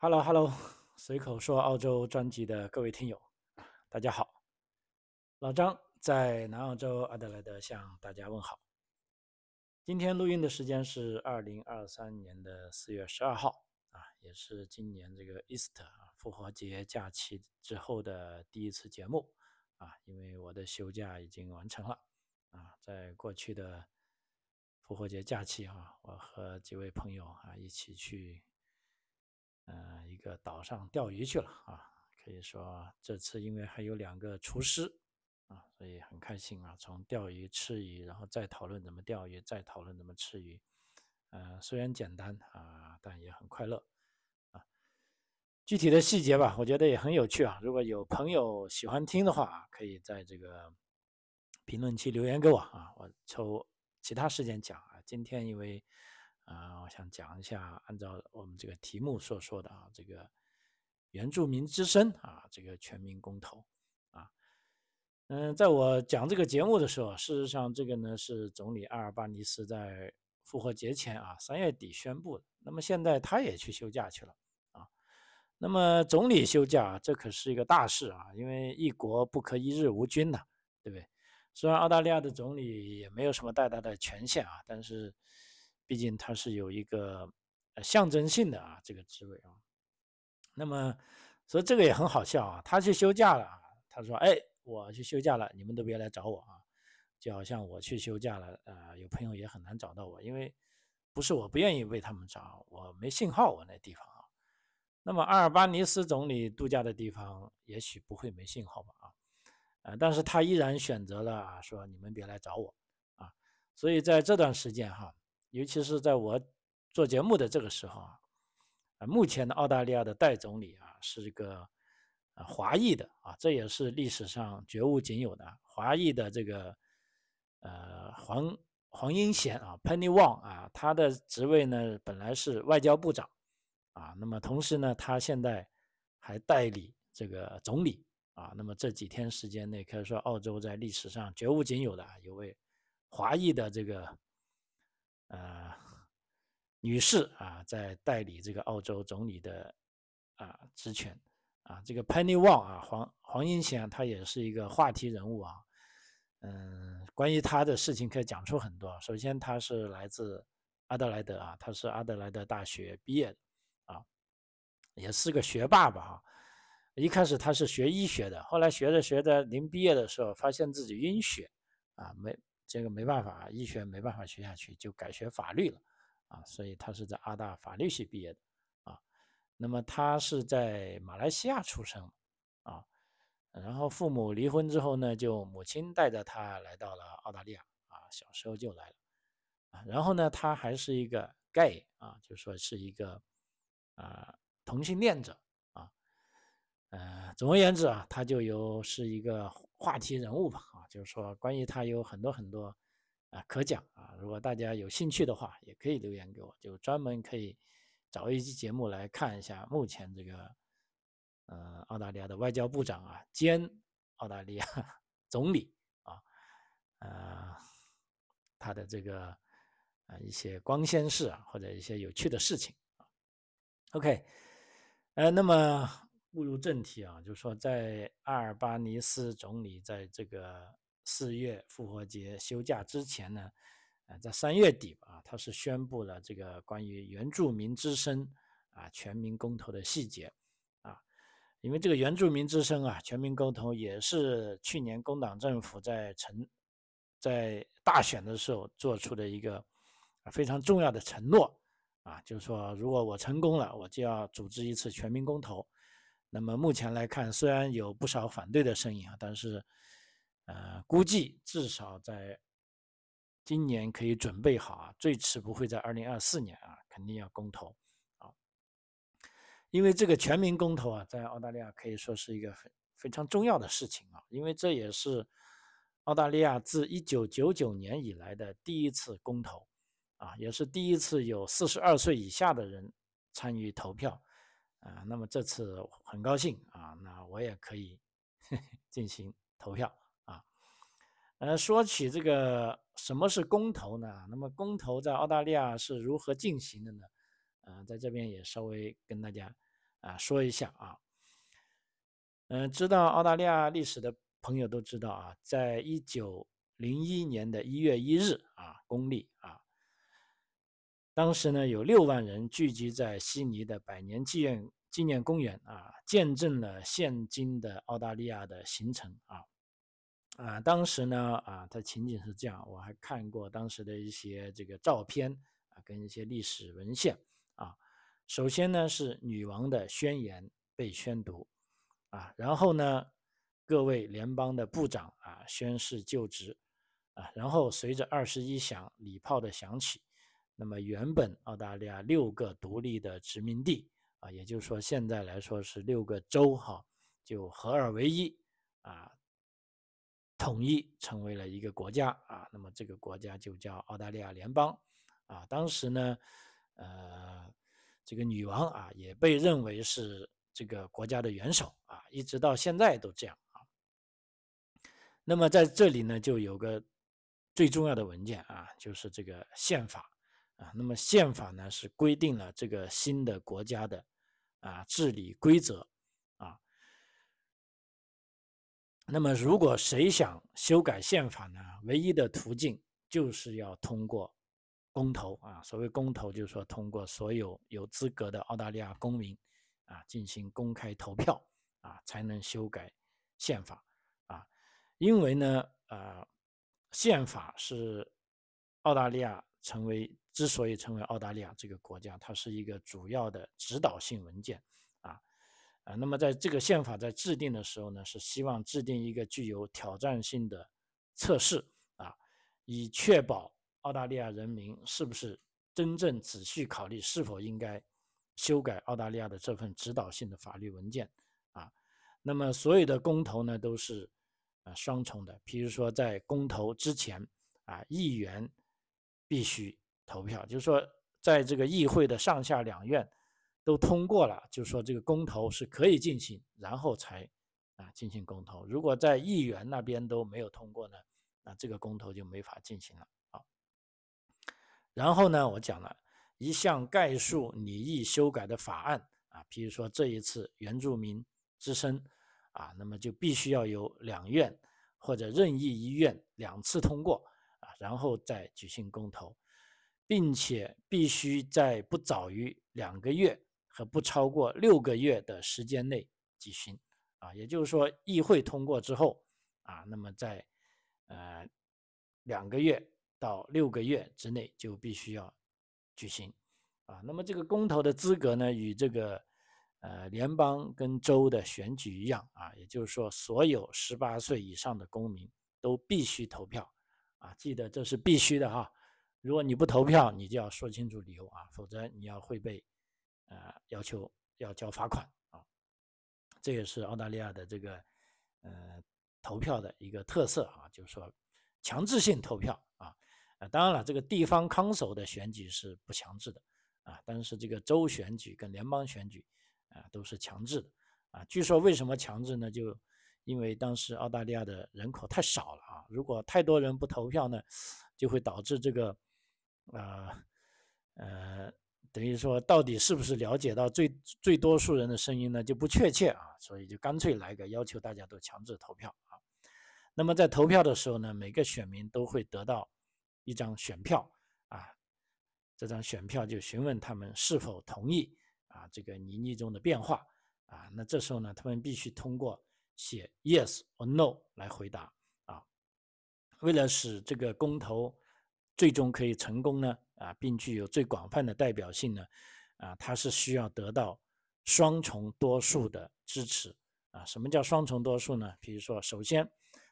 Hello，Hello，随口说澳洲专辑的各位听友，大家好。老张在南澳洲阿德莱德向大家问好。今天录音的时间是二零二三年的四月十二号啊，也是今年这个 Easter 复活节假期之后的第一次节目啊，因为我的休假已经完成了啊，在过去的复活节假期啊，我和几位朋友啊一起去。呃，一个岛上钓鱼去了啊，可以说这次因为还有两个厨师啊，所以很开心啊。从钓鱼、吃鱼，然后再讨论怎么钓鱼，再讨论怎么吃鱼。呃，虽然简单啊，但也很快乐啊。具体的细节吧，我觉得也很有趣啊。如果有朋友喜欢听的话啊，可以在这个评论区留言给我啊，我抽其他时间讲啊。今天因为。啊，我想讲一下，按照我们这个题目所说的啊，这个原住民之声啊，这个全民公投啊，嗯，在我讲这个节目的时候，事实上这个呢是总理阿尔巴尼斯在复活节前啊三月底宣布的。那么现在他也去休假去了啊。那么总理休假，这可是一个大事啊，因为一国不可一日无君呐，对不对？虽然澳大利亚的总理也没有什么太大的权限啊，但是。毕竟他是有一个象征性的啊，这个职位啊。那么，所以这个也很好笑啊。他去休假了啊，他说：“哎，我去休假了，你们都别来找我啊。”就好像我去休假了，呃，有朋友也很难找到我，因为不是我不愿意为他们找，我没信号，我那地方啊。那么阿尔巴尼斯总理度假的地方也许不会没信号吧？啊，呃，但是他依然选择了说：“你们别来找我啊。”所以在这段时间哈。尤其是在我做节目的这个时候啊，啊，目前的澳大利亚的代总理啊是一个啊华裔的啊，这也是历史上绝无仅有的华裔的这个呃黄黄英贤啊，Penny Wong 啊，他的职位呢本来是外交部长啊，那么同时呢，他现在还代理这个总理啊，那么这几天时间内可以说澳洲在历史上绝无仅有的有位华裔的这个。呃，女士啊，在代理这个澳洲总理的啊职权啊，这个 Penny Wong 啊，黄黄英贤，他也是一个话题人物啊。嗯，关于他的事情可以讲出很多。首先，他是来自阿德莱德啊，他是阿德莱德大学毕业的啊，也是个学霸吧哈。一开始他是学医学的，后来学着学着，临毕业的时候发现自己晕血啊，没。这个没办法，医学没办法学下去，就改学法律了，啊，所以他是在阿大法律系毕业的，啊，那么他是在马来西亚出生，啊，然后父母离婚之后呢，就母亲带着他来到了澳大利亚，啊，小时候就来了，啊，然后呢，他还是一个 gay，啊，就说是一个啊同性恋者，啊，呃，总而言之啊，他就有是一个。话题人物吧，啊，就是说关于他有很多很多啊可讲啊。如果大家有兴趣的话，也可以留言给我，就专门可以找一期节目来看一下目前这个呃澳大利亚的外交部长啊兼澳大利亚 总理啊呃他的这个啊一些光鲜事啊或者一些有趣的事情。OK，呃，那么。步入正题啊，就是说，在阿尔巴尼斯总理在这个四月复活节休假之前呢，呃，在三月底啊，他是宣布了这个关于原住民之声啊全民公投的细节啊，因为这个原住民之声啊全民公投也是去年工党政府在成在大选的时候做出的一个非常重要的承诺啊，就是说，如果我成功了，我就要组织一次全民公投。那么目前来看，虽然有不少反对的声音啊，但是，呃，估计至少在今年可以准备好啊，最迟不会在二零二四年啊，肯定要公投啊。因为这个全民公投啊，在澳大利亚可以说是一个非非常重要的事情啊，因为这也是澳大利亚自一九九九年以来的第一次公投啊，也是第一次有四十二岁以下的人参与投票。啊，那么这次很高兴啊，那我也可以进行投票啊。呃，说起这个什么是公投呢？那么公投在澳大利亚是如何进行的呢？呃，在这边也稍微跟大家啊说一下啊。嗯，知道澳大利亚历史的朋友都知道啊，在一九零一年的一月一日啊，公历啊，当时呢有六万人聚集在悉尼的百年纪念纪念公园啊，见证了现今的澳大利亚的形成啊。啊，当时呢，啊，它情景是这样，我还看过当时的一些这个照片啊，跟一些历史文献啊。首先呢，是女王的宣言被宣读，啊，然后呢，各位联邦的部长啊宣誓就职，啊，然后随着二十一响礼炮的响起，那么原本澳大利亚六个独立的殖民地啊，也就是说现在来说是六个州哈，就合二为一啊。统一成为了一个国家啊，那么这个国家就叫澳大利亚联邦啊。当时呢，呃，这个女王啊也被认为是这个国家的元首啊，一直到现在都这样啊。那么在这里呢，就有个最重要的文件啊，就是这个宪法啊。那么宪法呢是规定了这个新的国家的啊治理规则啊。那么，如果谁想修改宪法呢？唯一的途径就是要通过公投啊。所谓公投，就是说通过所有有资格的澳大利亚公民啊进行公开投票啊，才能修改宪法啊。因为呢，呃，宪法是澳大利亚成为之所以成为澳大利亚这个国家，它是一个主要的指导性文件。啊，啊那么在这个宪法在制定的时候呢，是希望制定一个具有挑战性的测试啊，以确保澳大利亚人民是不是真正仔细考虑是否应该修改澳大利亚的这份指导性的法律文件啊。那么所有的公投呢都是啊双重的，比如说在公投之前啊，议员必须投票，就是说在这个议会的上下两院。都通过了，就是说这个公投是可以进行，然后才啊进行公投。如果在议员那边都没有通过呢，那这个公投就没法进行了啊。然后呢，我讲了一项概述拟议修改的法案啊，比如说这一次原住民之声啊，那么就必须要有两院或者任意一院两次通过啊，然后再举行公投，并且必须在不早于两个月。和不超过六个月的时间内举行，啊，也就是说，议会通过之后，啊，那么在呃两个月到六个月之内就必须要举行，啊，那么这个公投的资格呢，与这个呃联邦跟州的选举一样，啊，也就是说，所有十八岁以上的公民都必须投票，啊，记得这是必须的哈，如果你不投票，你就要说清楚理由啊，否则你要会被。呃，要求要交罚款啊，这也是澳大利亚的这个呃投票的一个特色啊，就是说强制性投票啊。啊，当然了，这个地方康首的选举是不强制的啊，但是这个州选举跟联邦选举啊都是强制的啊。据说为什么强制呢？就因为当时澳大利亚的人口太少了啊，如果太多人不投票呢，就会导致这个呃呃。等于说，到底是不是了解到最最多数人的声音呢？就不确切啊，所以就干脆来个要求大家都强制投票啊。那么在投票的时候呢，每个选民都会得到一张选票啊，这张选票就询问他们是否同意啊这个泥泞中的变化啊。那这时候呢，他们必须通过写 yes or no 来回答啊。为了使这个公投最终可以成功呢？啊，并具有最广泛的代表性呢，啊，它是需要得到双重多数的支持啊。什么叫双重多数呢？比如说，首先，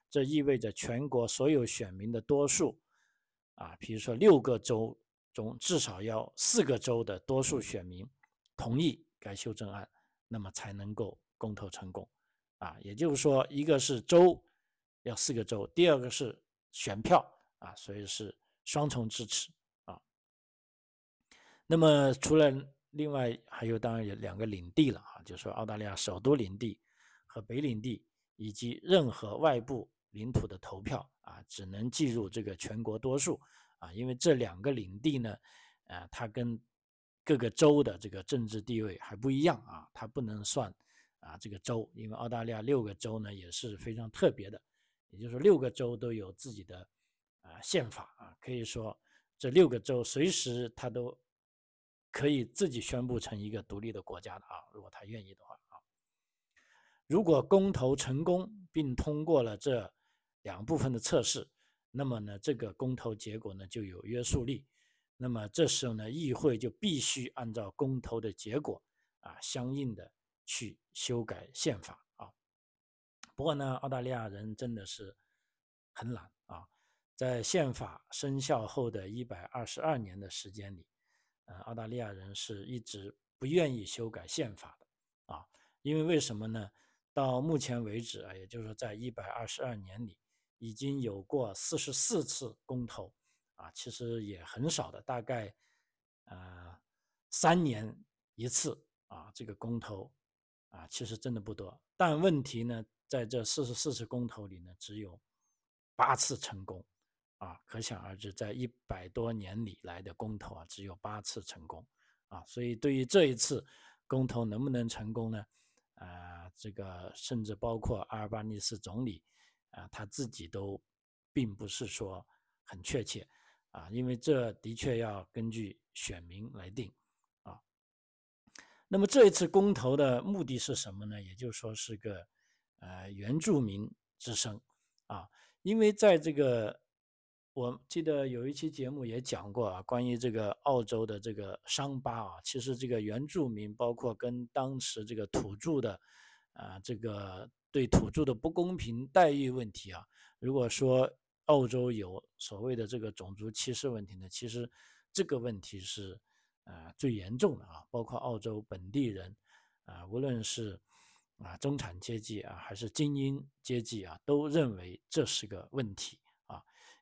这意味着全国所有选民的多数啊，比如说六个州中至少要四个州的多数选民同意该修正案，那么才能够公投成功啊。也就是说，一个是州要四个州，第二个是选票啊，所以是双重支持啊。那么除了另外还有当然有两个领地了啊，就是澳大利亚首都领地和北领地以及任何外部领土的投票啊，只能计入这个全国多数啊，因为这两个领地呢，啊，它跟各个州的这个政治地位还不一样啊，它不能算啊这个州，因为澳大利亚六个州呢也是非常特别的，也就是说六个州都有自己的啊宪法啊，可以说这六个州随时他都可以自己宣布成一个独立的国家的啊，如果他愿意的话啊。如果公投成功并通过了这两部分的测试，那么呢这个公投结果呢就有约束力。那么这时候呢，议会就必须按照公投的结果啊，相应的去修改宪法啊。不过呢，澳大利亚人真的是很懒啊，在宪法生效后的一百二十二年的时间里，呃，澳大利亚人是一直不愿意修改宪法的啊。因为为什么呢？到目前为止啊，也就是说，在一百二十二年里，已经有过四十四次公投。啊，其实也很少的，大概，呃，三年一次啊，这个公投啊，其实真的不多。但问题呢，在这四十四次公投里呢，只有八次成功，啊，可想而知，在一百多年里来的公投啊，只有八次成功，啊，所以对于这一次公投能不能成功呢？啊，这个甚至包括阿尔巴尼斯总理啊，他自己都并不是说很确切。啊，因为这的确要根据选民来定，啊，那么这一次公投的目的是什么呢？也就是说是个呃原住民之声，啊，因为在这个我记得有一期节目也讲过啊，关于这个澳洲的这个伤疤啊，其实这个原住民包括跟当时这个土著的啊这个对土著的不公平待遇问题啊，如果说。澳洲有所谓的这个种族歧视问题呢，其实这个问题是呃最严重的啊，包括澳洲本地人啊，无论是啊中产阶级啊还是精英阶级啊，都认为这是个问题，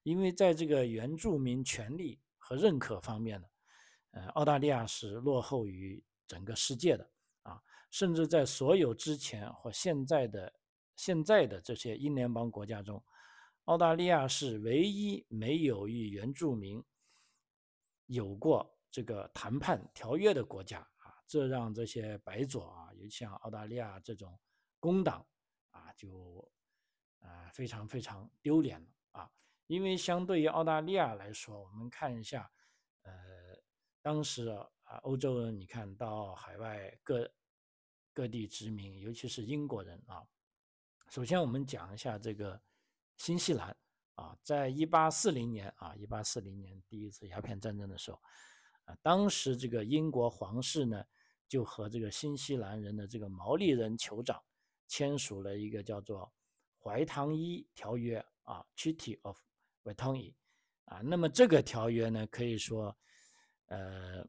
因为在这个原住民权利和认可方面呢，呃，澳大利亚是落后于整个世界的啊，甚至在所有之前或现在的现在的这些英联邦国家中。澳大利亚是唯一没有与原住民有过这个谈判条约的国家啊，这让这些白左啊，尤其像澳大利亚这种工党啊，就啊非常非常丢脸了啊。因为相对于澳大利亚来说，我们看一下，呃，当时啊，欧洲人你看到海外各各地殖民，尤其是英国人啊。首先，我们讲一下这个。新西兰啊，在一八四零年啊，一八四零年第一次鸦片战争的时候，啊，当时这个英国皇室呢，就和这个新西兰人的这个毛利人酋长签署了一个叫做《怀唐伊条约》啊，Treaty of Waitangi 啊。那么这个条约呢，可以说，呃，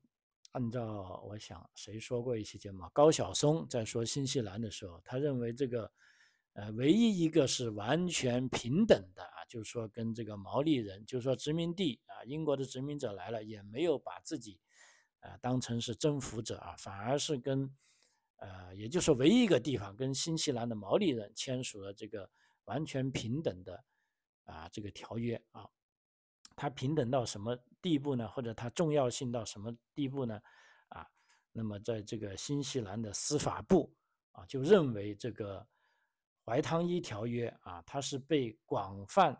按照我想谁说过一期节目，高晓松在说新西兰的时候，他认为这个。呃，唯一一个是完全平等的啊，就是说跟这个毛利人，就是说殖民地啊，英国的殖民者来了，也没有把自己，呃，当成是征服者啊，反而是跟，呃，也就是唯一一个地方跟新西兰的毛利人签署了这个完全平等的啊这个条约啊，它平等到什么地步呢？或者它重要性到什么地步呢？啊，那么在这个新西兰的司法部啊，就认为这个。怀汤伊条约啊，它是被广泛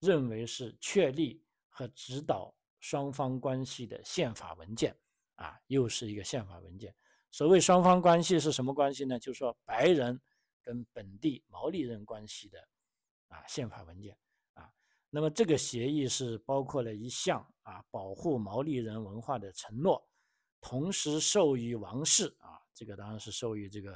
认为是确立和指导双方关系的宪法文件啊，又是一个宪法文件。所谓双方关系是什么关系呢？就是说白人跟本地毛利人关系的啊宪法文件。那么这个协议是包括了一项啊保护毛利人文化的承诺，同时授予王室啊，这个当然是授予这个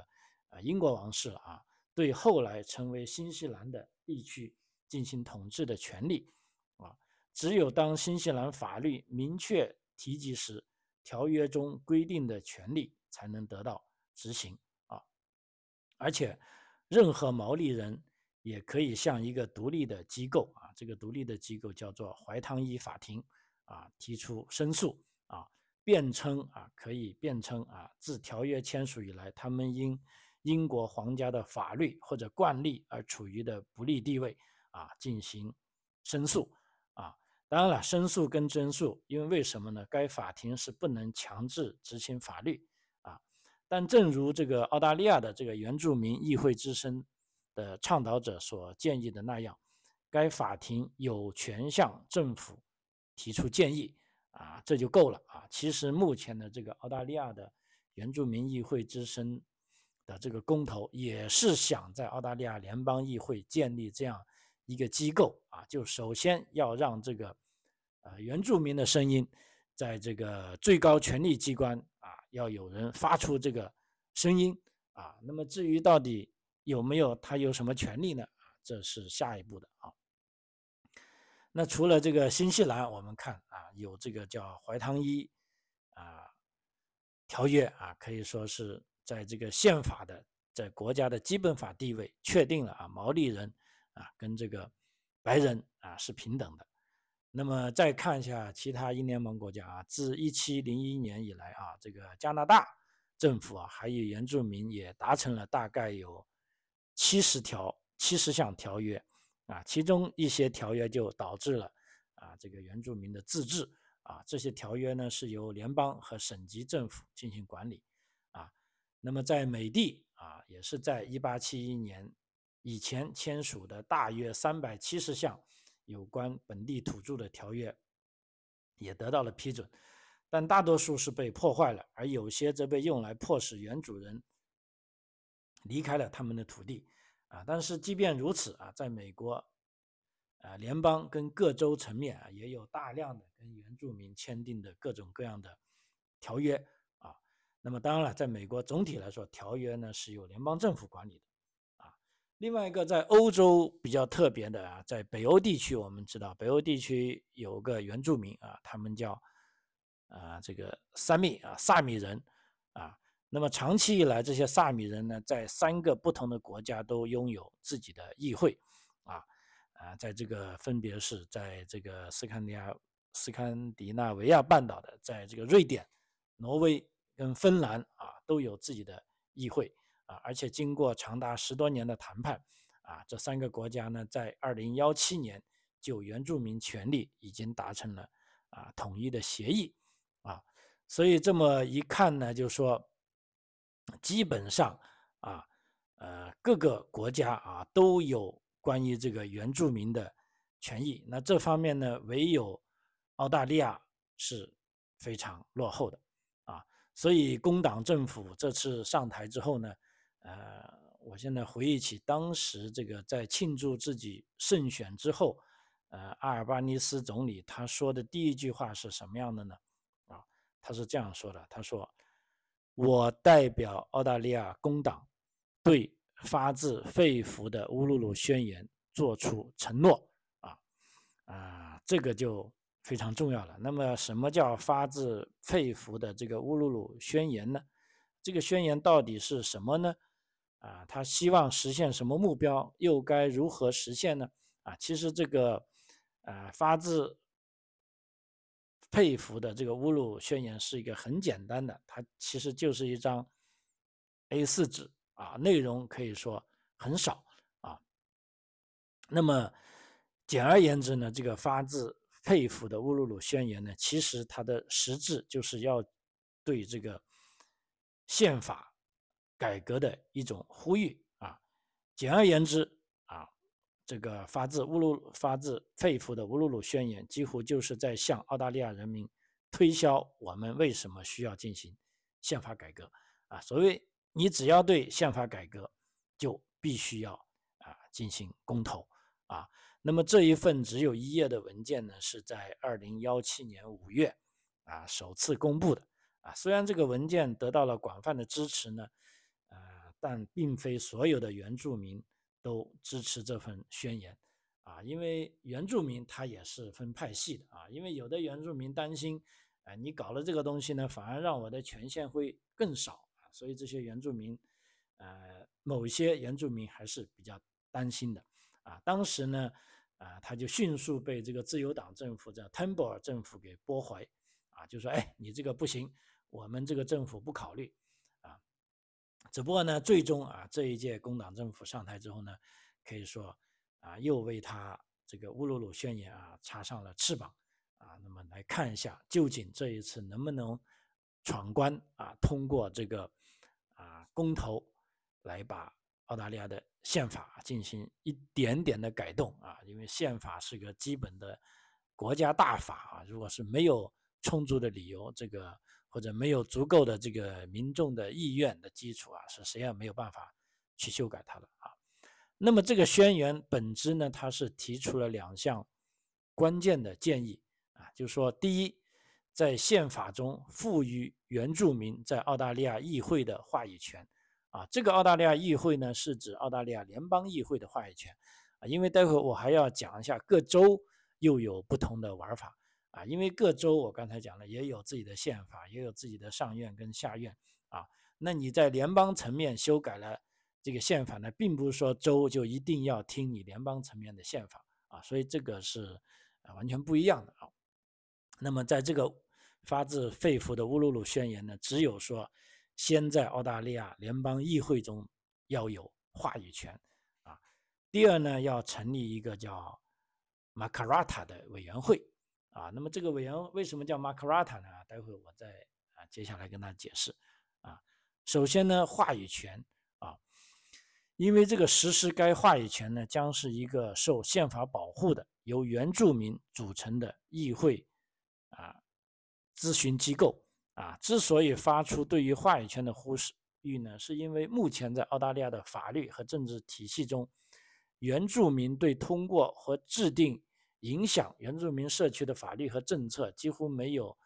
啊英国王室了啊。对后来成为新西兰的地区进行统治的权利，啊，只有当新西兰法律明确提及时，条约中规定的权利才能得到执行，啊，而且任何毛利人也可以向一个独立的机构，啊，这个独立的机构叫做怀汤伊法庭，啊，提出申诉，啊，辩称，啊，可以辩称，啊，自条约签署以来，他们因英国皇家的法律或者惯例而处于的不利地位啊，进行申诉啊。当然了，申诉跟争诉，因为为什么呢？该法庭是不能强制执行法律啊。但正如这个澳大利亚的这个原住民议会之声的倡导者所建议的那样，该法庭有权向政府提出建议啊，这就够了啊。其实目前的这个澳大利亚的原住民议会之声的这个公投，也是想在澳大利亚联邦议会建立这样。一个机构啊，就首先要让这个呃原住民的声音，在这个最高权力机关啊，要有人发出这个声音啊。那么至于到底有没有他有什么权利呢？这是下一步的啊。那除了这个新西兰，我们看啊，有这个叫怀汤伊啊条约啊，可以说是在这个宪法的在国家的基本法地位确定了啊，毛利人。啊，跟这个白人啊是平等的。那么再看一下其他英联盟国家啊，自一七零一年以来啊，这个加拿大政府啊，还有原住民也达成了大概有七十条、七十项条约啊，其中一些条约就导致了啊这个原住民的自治啊，这些条约呢是由联邦和省级政府进行管理啊。那么在美帝啊，也是在一八七一年。以前签署的大约三百七十项有关本地土著的条约，也得到了批准，但大多数是被破坏了，而有些则被用来迫使原主人离开了他们的土地。啊，但是即便如此啊，在美国，啊联邦跟各州层面啊，也有大量的跟原住民签订的各种各样的条约啊。那么当然了，在美国总体来说，条约呢是由联邦政府管理的。啊另外一个在欧洲比较特别的啊，在北欧地区，我们知道北欧地区有个原住民啊，他们叫啊这个萨米啊萨米人啊。那么长期以来，这些萨米人呢，在三个不同的国家都拥有自己的议会啊啊，在这个分别是在这个斯堪尼亚斯堪的纳维亚半岛的，在这个瑞典、挪威跟芬兰啊，都有自己的议会。啊，而且经过长达十多年的谈判，啊，这三个国家呢，在二零幺七年就原住民权利已经达成了啊统一的协议，啊，所以这么一看呢，就说基本上啊，呃，各个国家啊都有关于这个原住民的权益，那这方面呢，唯有澳大利亚是非常落后的，啊，所以工党政府这次上台之后呢。呃，我现在回忆起当时这个在庆祝自己胜选之后，呃，阿尔巴尼斯总理他说的第一句话是什么样的呢？啊，他是这样说的：“他说，我代表澳大利亚工党对发自肺腑的乌鲁鲁宣言做出承诺。”啊啊，这个就非常重要了。那么，什么叫发自肺腑的这个乌鲁鲁宣言呢？这个宣言到底是什么呢？啊，他希望实现什么目标，又该如何实现呢？啊，其实这个，呃，发自佩服的这个乌鲁宣言是一个很简单的，它其实就是一张 A4 纸啊，内容可以说很少啊。那么，简而言之呢，这个发自佩服的乌鲁鲁宣言呢，其实它的实质就是要对这个宪法。改革的一种呼吁啊，简而言之，这个发自乌鲁发自肺腑的乌鲁鲁宣言，几乎就是在向澳大利亚人民推销我们为什么需要进行宪法改革啊。所谓你只要对宪法改革，就必须要啊进行公投啊。那么这一份只有一页的文件呢，是在二零幺七年五月啊首次公布的啊。虽然这个文件得到了广泛的支持呢。但并非所有的原住民都支持这份宣言，啊，因为原住民他也是分派系的啊，因为有的原住民担心，哎，你搞了这个东西呢，反而让我的权限会更少啊，所以这些原住民，呃，某些原住民还是比较担心的，啊，当时呢，啊，他就迅速被这个自由党政府的 Temple 政府给驳回，啊，就说，哎，你这个不行，我们这个政府不考虑。只不过呢，最终啊，这一届工党政府上台之后呢，可以说啊，又为他这个乌鲁鲁宣言啊插上了翅膀。啊，那么来看一下究竟这一次能不能闯关啊，通过这个啊公投来把澳大利亚的宪法进行一点点的改动啊，因为宪法是个基本的国家大法啊，如果是没有充足的理由，这个或者没有足够的这个民众的意愿的基础啊，是谁也没有办法去修改它的啊。那么这个宣言本质呢，它是提出了两项关键的建议啊，就是说，第一，在宪法中赋予原住民在澳大利亚议会的话语权啊，这个澳大利亚议会呢，是指澳大利亚联邦议会的话语权啊，因为待会我还要讲一下各州又有不同的玩法啊，因为各州我刚才讲了也有自己的宪法，也有自己的上院跟下院啊，那你在联邦层面修改了。这个宪法呢，并不是说州就一定要听你联邦层面的宪法啊，所以这个是啊完全不一样的啊。那么在这个发自肺腑的乌鲁鲁宣言呢，只有说先在澳大利亚联邦议会中要有话语权啊。第二呢，要成立一个叫马卡拉塔的委员会啊。那么这个委员为什么叫马卡拉塔呢？待会我再啊接下来跟大家解释啊。首先呢，话语权啊。因为这个实施该话语权呢，将是一个受宪法保护的由原住民组成的议会啊咨询机构啊。之所以发出对于话语权的呼吁呢，是因为目前在澳大利亚的法律和政治体系中，原住民对通过和制定影响原住民社区的法律和政策几乎没有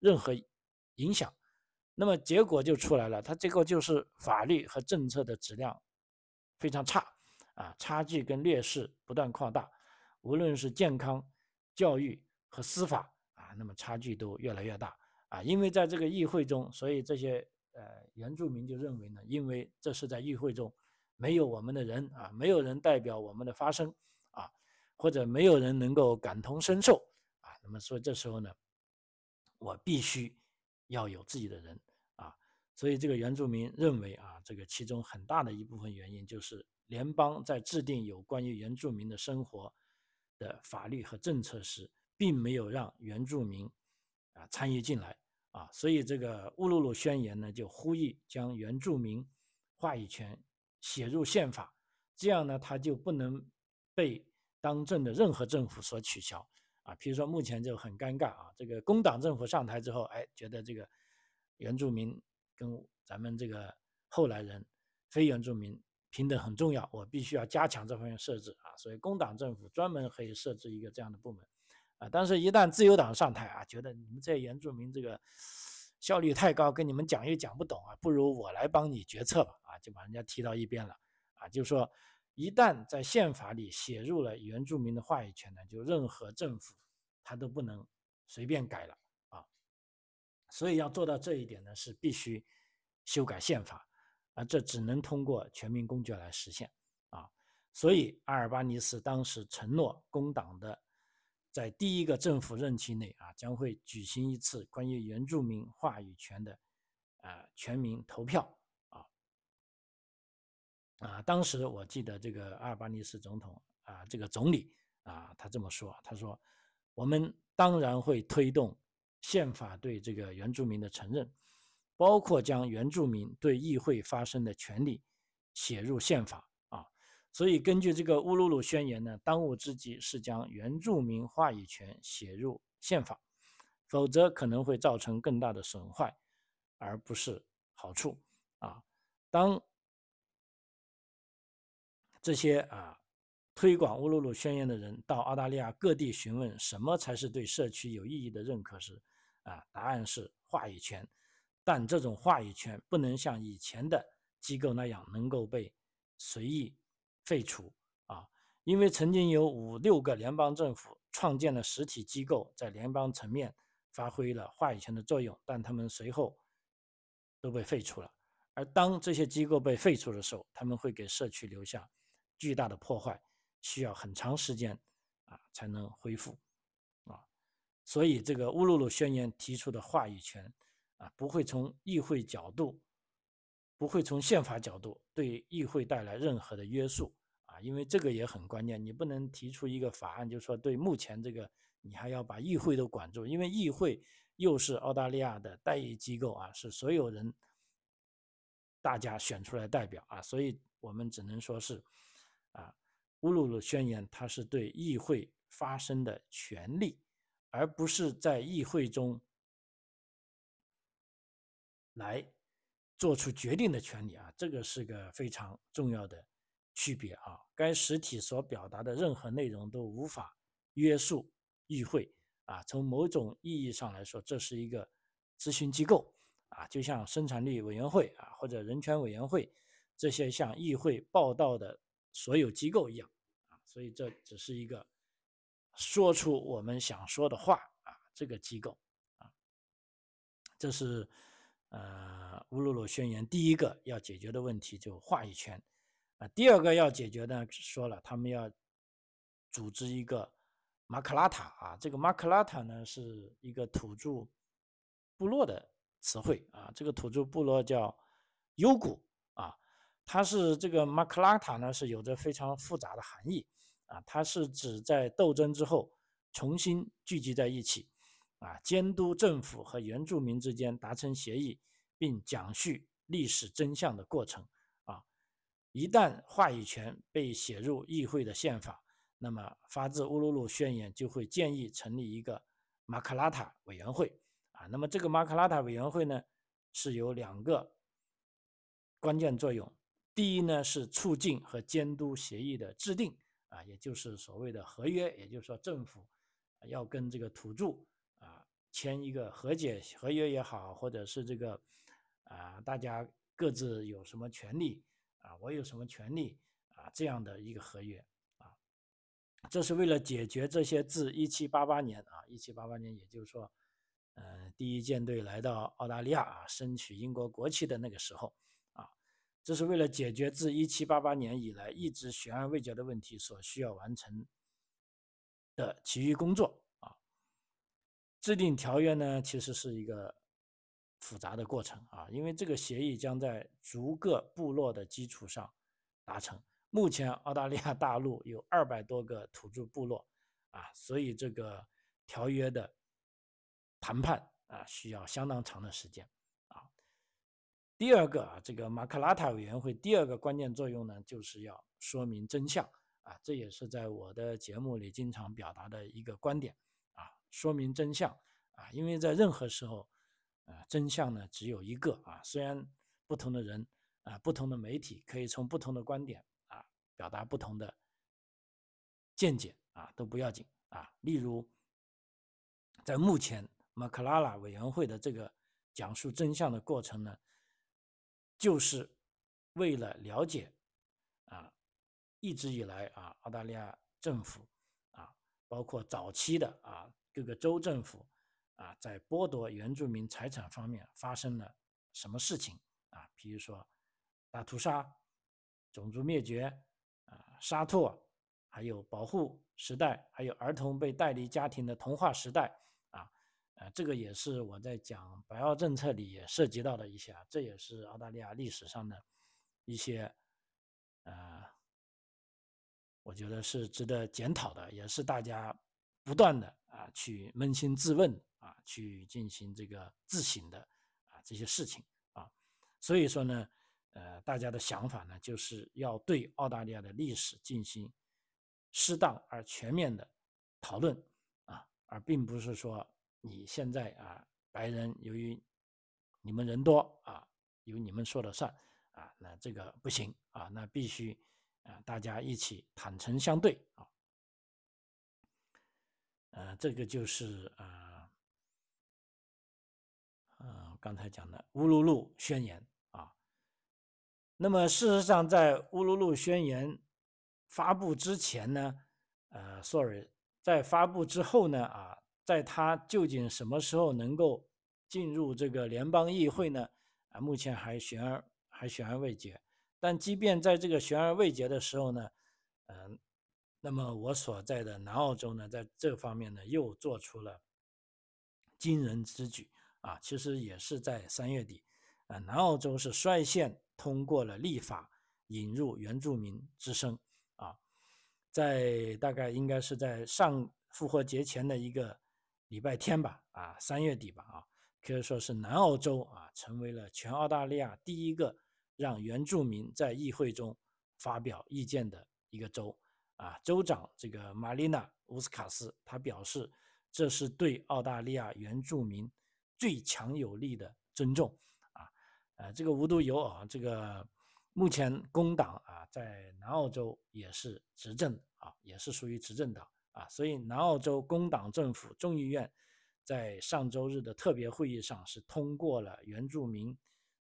任何影响。那么结果就出来了，它这个就是法律和政策的质量。非常差啊，差距跟劣势不断扩大，无论是健康、教育和司法啊，那么差距都越来越大啊。因为在这个议会中，所以这些呃原住民就认为呢，因为这是在议会中没有我们的人啊，没有人代表我们的发声啊，或者没有人能够感同身受啊，那么所以这时候呢，我必须要有自己的人啊。所以，这个原住民认为啊，这个其中很大的一部分原因就是联邦在制定有关于原住民的生活的法律和政策时，并没有让原住民啊参与进来啊。所以，这个乌鲁鲁宣言呢，就呼吁将原住民话语权写入宪法，这样呢，他就不能被当政的任何政府所取消啊。比如说，目前就很尴尬啊，这个工党政府上台之后，哎，觉得这个原住民。跟咱们这个后来人非原住民平等很重要，我必须要加强这方面设置啊，所以工党政府专门可以设置一个这样的部门啊。但是，一旦自由党上台啊，觉得你们这些原住民这个效率太高，跟你们讲又讲不懂啊，不如我来帮你决策吧啊，就把人家踢到一边了啊。就说，一旦在宪法里写入了原住民的话语权呢，就任何政府他都不能随便改了啊。所以要做到这一点呢，是必须修改宪法，啊，这只能通过全民公决来实现，啊，所以阿尔巴尼斯当时承诺工党的，在第一个政府任期内啊，将会举行一次关于原住民话语权的，啊，全民投票，啊，当时我记得这个阿尔巴尼斯总统啊，这个总理啊，他这么说，他说，我们当然会推动。宪法对这个原住民的承认，包括将原住民对议会发声的权利写入宪法啊。所以根据这个乌鲁鲁宣言呢，当务之急是将原住民话语权写入宪法，否则可能会造成更大的损坏，而不是好处啊。当这些啊。推广乌鲁鲁宣言的人到澳大利亚各地询问什么才是对社区有意义的认可时，啊，答案是话语权。但这种话语权不能像以前的机构那样能够被随意废除啊，因为曾经有五六个联邦政府创建了实体机构，在联邦层面发挥了话语权的作用，但他们随后都被废除了。而当这些机构被废除的时候，他们会给社区留下巨大的破坏。需要很长时间啊才能恢复啊，所以这个乌鲁鲁宣言提出的话语权啊，不会从议会角度，不会从宪法角度对议会带来任何的约束啊，因为这个也很关键，你不能提出一个法案，就说对目前这个你还要把议会都管住，因为议会又是澳大利亚的代议机构啊，是所有人大家选出来代表啊，所以我们只能说是啊，乌鲁鲁宣言它是对议会发声的权利，而不是在议会中来做出决定的权利啊，这个是个非常重要的。区别啊，该实体所表达的任何内容都无法约束议会啊。从某种意义上来说，这是一个咨询机构啊，就像生产力委员会啊或者人权委员会这些向议会报道的所有机构一样啊。所以这只是一个说出我们想说的话啊，这个机构啊，这是呃乌鲁鲁宣言第一个要解决的问题，就话语权。啊，第二个要解决的，说了，他们要组织一个马克拉塔啊，这个马克拉塔呢是一个土著部落的词汇啊，这个土著部落叫优古啊，它是这个马克拉塔呢是有着非常复杂的含义啊，它是指在斗争之后重新聚集在一起啊，监督政府和原住民之间达成协议，并讲叙历史真相的过程。啊一旦话语权被写入议会的宪法，那么发自乌鲁鲁宣言就会建议成立一个马克拉塔委员会啊。那么这个马克拉塔委员会呢，是有两个关键作用。第一呢是促进和监督协议的制定啊，也就是所谓的合约，也就是说政府要跟这个土著啊签一个和解合约也好，或者是这个啊大家各自有什么权利。啊，我有什么权利啊？这样的一个合约啊，这是为了解决这些自一七八八年啊，一七八八年，也就是说，呃，第一舰队来到澳大利亚啊，升取英国国旗的那个时候，这是为了解决自一七八八年以来一直悬而未决的问题所需要完成的其余工作啊。制定条约呢，其实是一个。复杂的过程啊，因为这个协议将在逐个部落的基础上达成。目前澳大利亚大陆有二百多个土著部落啊，所以这个条约的谈判啊需要相当长的时间。第二个啊，这个马克拉塔委员会第二个关键作用呢，就是要说明真相啊，这也是在我的节目里经常表达的一个观点啊，说明真相啊，因为在任何时候。啊，真相呢只有一个啊，虽然不同的人啊，不同的媒体可以从不同的观点啊表达不同的见解啊，都不要紧啊。例如，在目前马克拉拉委员会的这个讲述真相的过程呢，就是为了了解啊，一直以来啊，澳大利亚政府啊，包括早期的啊各个州政府。啊，在剥夺原住民财产方面发生了什么事情啊？比如说大屠杀、种族灭绝啊、杀拓，还有保护时代，还有儿童被带离家庭的童话时代。呃，这个也是我在讲白澳政策里也涉及到的一些，这也是澳大利亚历史上的一些呃，我觉得是值得检讨的，也是大家不断的啊去扪心自问。啊，去进行这个自省的啊这些事情啊，所以说呢，呃，大家的想法呢，就是要对澳大利亚的历史进行适当而全面的讨论啊，而并不是说你现在啊，白人由于你们人多啊，由你们说了算啊，那这个不行啊，那必须啊，大家一起坦诚相对啊，呃，这个就是啊。刚才讲的乌鲁鲁宣言啊，那么事实上，在乌鲁鲁宣言发布之前呢，呃，sorry，在发布之后呢，啊，在它究竟什么时候能够进入这个联邦议会呢？啊，目前还悬而还悬而未决。但即便在这个悬而未决的时候呢，嗯，那么我所在的南澳洲呢，在这方面呢，又做出了惊人之举。啊，其实也是在三月底，啊，南澳洲是率先通过了立法引入原住民之声，啊，在大概应该是在上复活节前的一个礼拜天吧，啊，三月底吧，啊，可以说是南澳洲啊，成为了全澳大利亚第一个让原住民在议会中发表意见的一个州。啊，州长这个玛丽娜·乌斯卡斯，他表示，这是对澳大利亚原住民最强有力的尊重。啊，呃，这个无独有偶，这个目前工党啊，在南澳洲也是执政啊，也是属于执政党啊，所以南澳洲工党政府众议院在上周日的特别会议上是通过了原住民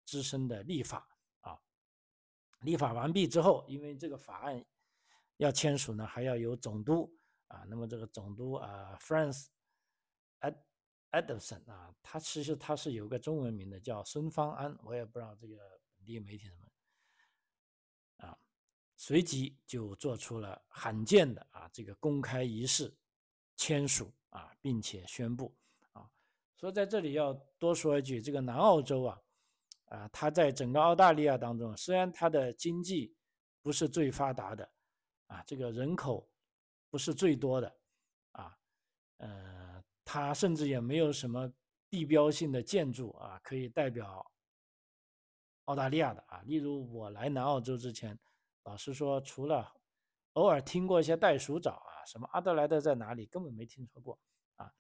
之声的立法啊。立法完毕之后，因为这个法案。要签署呢，还要有总督啊。那么这个总督啊，France Ed Edson 啊，他其实他是有个中文名的，叫孙方安，我也不知道这个本地媒体什么。随即就做出了罕见的啊这个公开仪式签署啊，并且宣布啊。所以在这里要多说一句，这个南澳洲啊啊，它在整个澳大利亚当中，虽然它的经济不是最发达的。啊，这个人口不是最多的，啊，呃，它甚至也没有什么地标性的建筑啊，可以代表澳大利亚的啊。例如我来南澳洲之前，老实说，除了偶尔听过一些袋鼠找啊，什么阿德莱德在哪里，根本没听说过啊，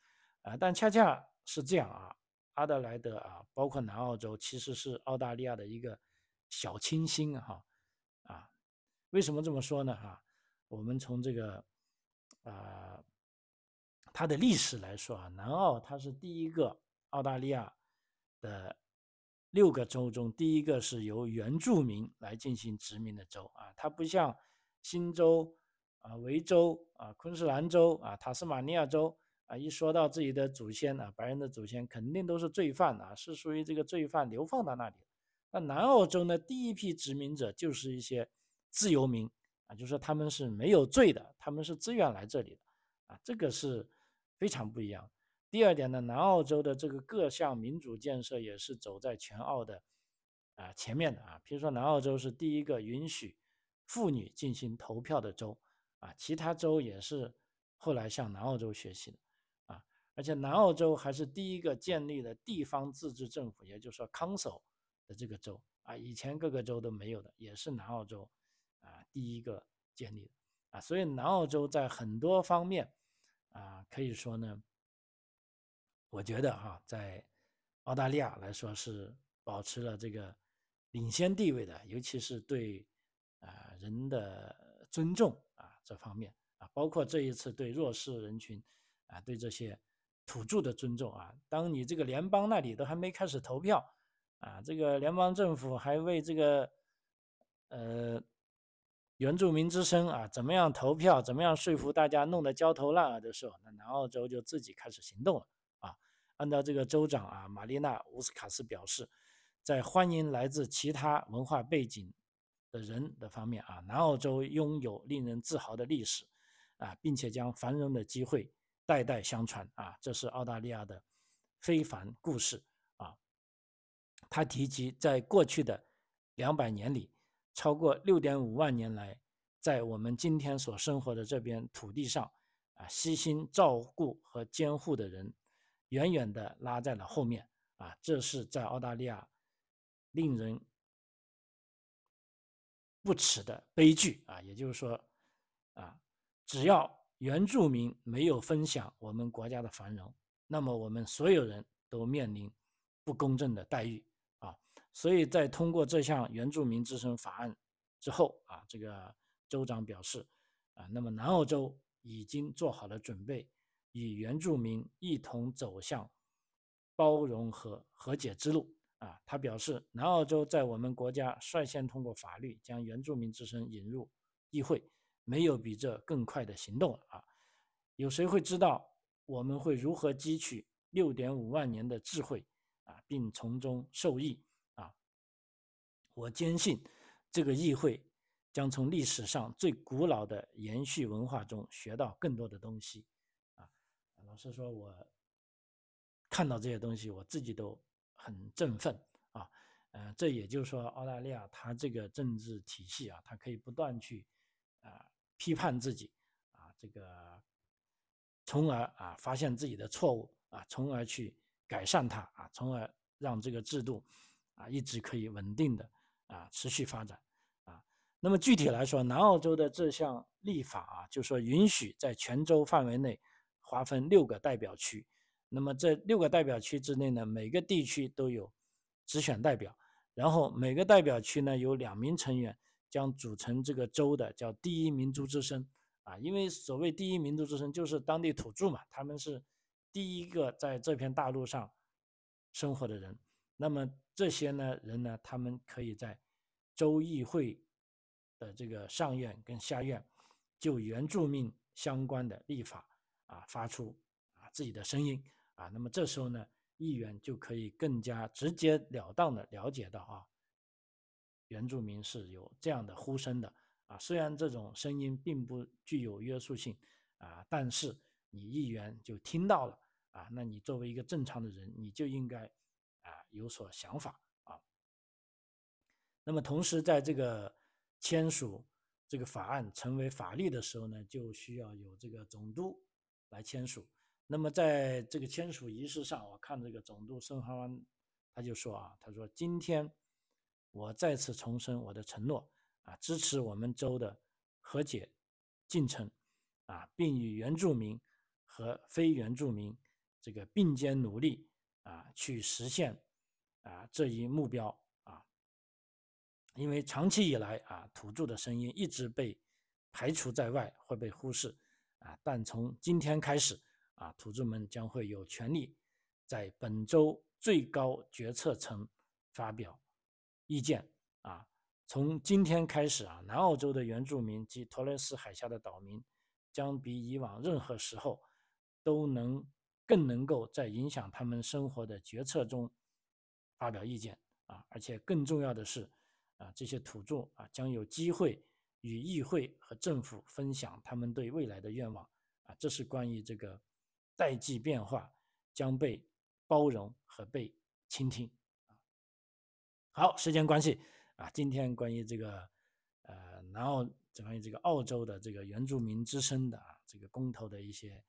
啊，但恰恰是这样啊，阿德莱德啊，包括南澳洲，其实是澳大利亚的一个小清新哈，啊，为什么这么说呢？哈。我们从这个啊，它的历史来说啊，南澳它是第一个澳大利亚的六个州中第一个是由原住民来进行殖民的州啊，它不像新州啊、维州啊、昆士兰州啊、塔斯马尼亚州啊，一说到自己的祖先啊，白人的祖先肯定都是罪犯啊，是属于这个罪犯流放到那里。那南澳洲呢，第一批殖民者就是一些自由民。啊，就是说他们是没有罪的，他们是自愿来这里的，啊，这个是非常不一样。第二点呢，南澳洲的这个各项民主建设也是走在全澳的啊前面的啊。比如说南澳洲是第一个允许妇女进行投票的州啊，其他州也是后来向南澳洲学习的啊。而且南澳洲还是第一个建立了地方自治政府，也就是说 council 的这个州啊，以前各个州都没有的，也是南澳洲。啊，第一个建立的啊，所以南澳洲在很多方面啊，可以说呢，我觉得哈，在澳大利亚来说是保持了这个领先地位的，尤其是对啊人的尊重啊这方面啊，包括这一次对弱势人群啊，对这些土著的尊重啊，当你这个联邦那里都还没开始投票啊，这个联邦政府还为这个呃。原住民之声啊，怎么样投票？怎么样说服大家？弄得焦头烂额的时候，那南澳洲就自己开始行动了！按照这个州长啊，玛丽娜·乌斯卡斯表示，在欢迎来自其他文化背景的人的方面啊，南澳洲拥有令人自豪的历史啊，并且将繁荣的机会代代相传啊！这是澳大利亚的非凡故事啊！他提及在过去的两百年里。超过六点五万年来，在我们今天所生活的这片土地上，啊，悉心照顾和监护的人，远远的拉在了后面。啊，这是在澳大利亚令人不耻的悲剧。啊，也就是说，啊，只要原住民没有分享我们国家的繁荣，那么我们所有人都面临不公正的待遇啊。所以在通过这项原住民之声法案之后啊，这个州长表示啊，那么南澳洲已经做好了准备，与原住民一同走向包容和和解之路啊。他表示，南澳洲在我们国家率先通过法律将原住民之声引入议会，没有比这更快的行动了啊。有谁会知道我们会如何汲取六点五万年的智慧啊，并从中受益啊？我坚信，这个议会将从历史上最古老的延续文化中学到更多的东西。是，说，我看到这些东西，我自己都很振奋。啊，呃，这也就是说，澳大利亚它这个政治体系啊，它可以不断去啊批判自己啊，这个从而啊发现自己的错误啊，从而去改善它啊，从而让这个制度啊一直可以稳定的啊持续发展啊。那么具体来说，南澳洲的这项立法啊，就说允许在全州范围内划分六个代表区，那么这六个代表区之内呢，每个地区都有直选代表，然后每个代表区呢有两名成员将组成这个州的叫第一民族之声。啊，因为所谓第一民族之声就是当地土著嘛，他们是第一个在这片大陆上生活的人。那么这些呢人呢，他们可以在州议会的这个上院跟下院就原住民相关的立法啊发出啊自己的声音啊。那么这时候呢，议员就可以更加直截了当的了解到啊，原住民是有这样的呼声的。啊，虽然这种声音并不具有约束性，啊，但是你议员就听到了，啊，那你作为一个正常的人，你就应该啊有所想法啊。那么同时，在这个签署这个法案成为法律的时候呢，就需要有这个总督来签署。那么在这个签署仪式上，我看这个总督孙哈湾他就说啊，他说今天我再次重申我的承诺。啊，支持我们州的和解进程，啊，并与原住民和非原住民这个并肩努力，啊，去实现啊这一目标啊。因为长期以来啊，土著的声音一直被排除在外，会被忽视啊。但从今天开始啊，土著们将会有权利在本州最高决策层发表意见啊。从今天开始啊，南澳洲的原住民及托雷斯海峡的岛民，将比以往任何时候都能更能够在影响他们生活的决策中发表意见啊！而且更重要的是，啊，这些土著啊将有机会与议会和政府分享他们对未来的愿望啊！这是关于这个代际变化将被包容和被倾听啊！好，时间关系。啊，今天关于这个，呃，南澳关于这个澳洲的这个原住民之声的啊，这个公投的一些，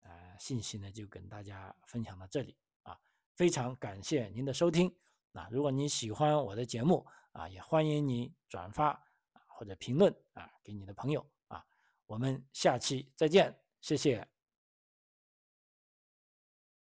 呃，信息呢，就跟大家分享到这里啊。非常感谢您的收听。那如果你喜欢我的节目啊，也欢迎你转发或者评论啊给你的朋友啊。我们下期再见，谢谢。